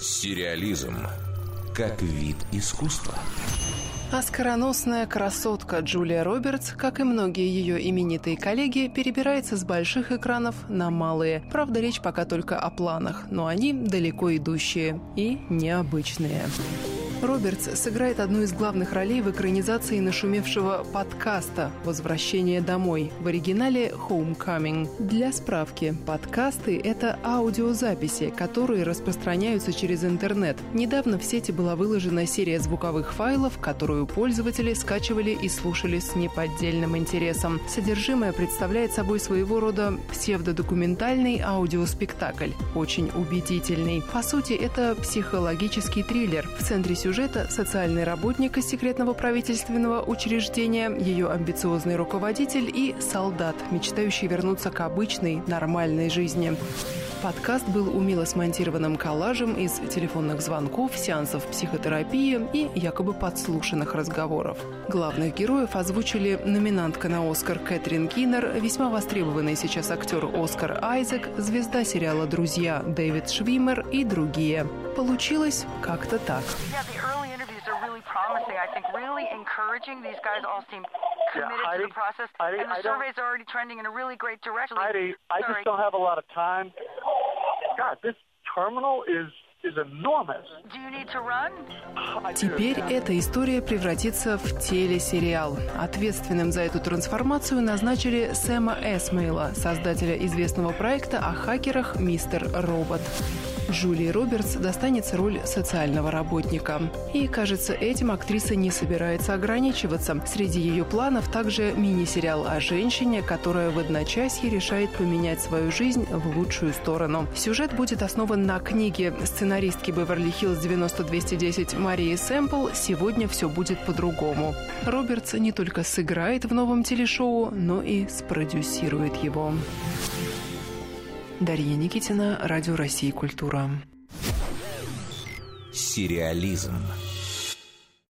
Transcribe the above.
Сериализм как вид искусства. Оскароносная красотка Джулия Робертс, как и многие ее именитые коллеги, перебирается с больших экранов на малые. Правда, речь пока только о планах, но они далеко идущие и необычные. Робертс сыграет одну из главных ролей в экранизации нашумевшего подкаста «Возвращение домой» в оригинале «Homecoming». Для справки, подкасты – это аудиозаписи, которые распространяются через интернет. Недавно в сети была выложена серия звуковых файлов, которую пользователи скачивали и слушали с неподдельным интересом. Содержимое представляет собой своего рода псевдодокументальный аудиоспектакль, очень убедительный. По сути, это психологический триллер. В центре сюжета сюжета социальный работник из секретного правительственного учреждения, ее амбициозный руководитель и солдат, мечтающий вернуться к обычной, нормальной жизни. Подкаст был умело смонтированным коллажем из телефонных звонков, сеансов психотерапии и якобы подслушанных разговоров. Главных героев озвучили номинантка на «Оскар» Кэтрин Киннер, весьма востребованный сейчас актер Оскар Айзек, звезда сериала «Друзья» Дэвид Швимер и другие. Получилось как-то так. promising. I think really encouraging. These guys all seem committed yeah, Heidi, to the process, Heidi, and the I surveys are already trending in a really great direction. Heidi, I Sorry. just don't have a lot of time. God, this terminal is Теперь эта история превратится в телесериал. Ответственным за эту трансформацию назначили Сэма Эсмейла, создателя известного проекта о хакерах «Мистер Робот». Джулии Робертс достанется роль социального работника. И, кажется, этим актриса не собирается ограничиваться. Среди ее планов также мини-сериал о женщине, которая в одночасье решает поменять свою жизнь в лучшую сторону. Сюжет будет основан на книге сценаристки Беверли-Хиллз 90210 Марии Сэмпл «Сегодня все будет по-другому». Робертс не только сыграет в новом телешоу, но и спродюсирует его. Дарья Никитина, Радио России «Культура». Сериализм.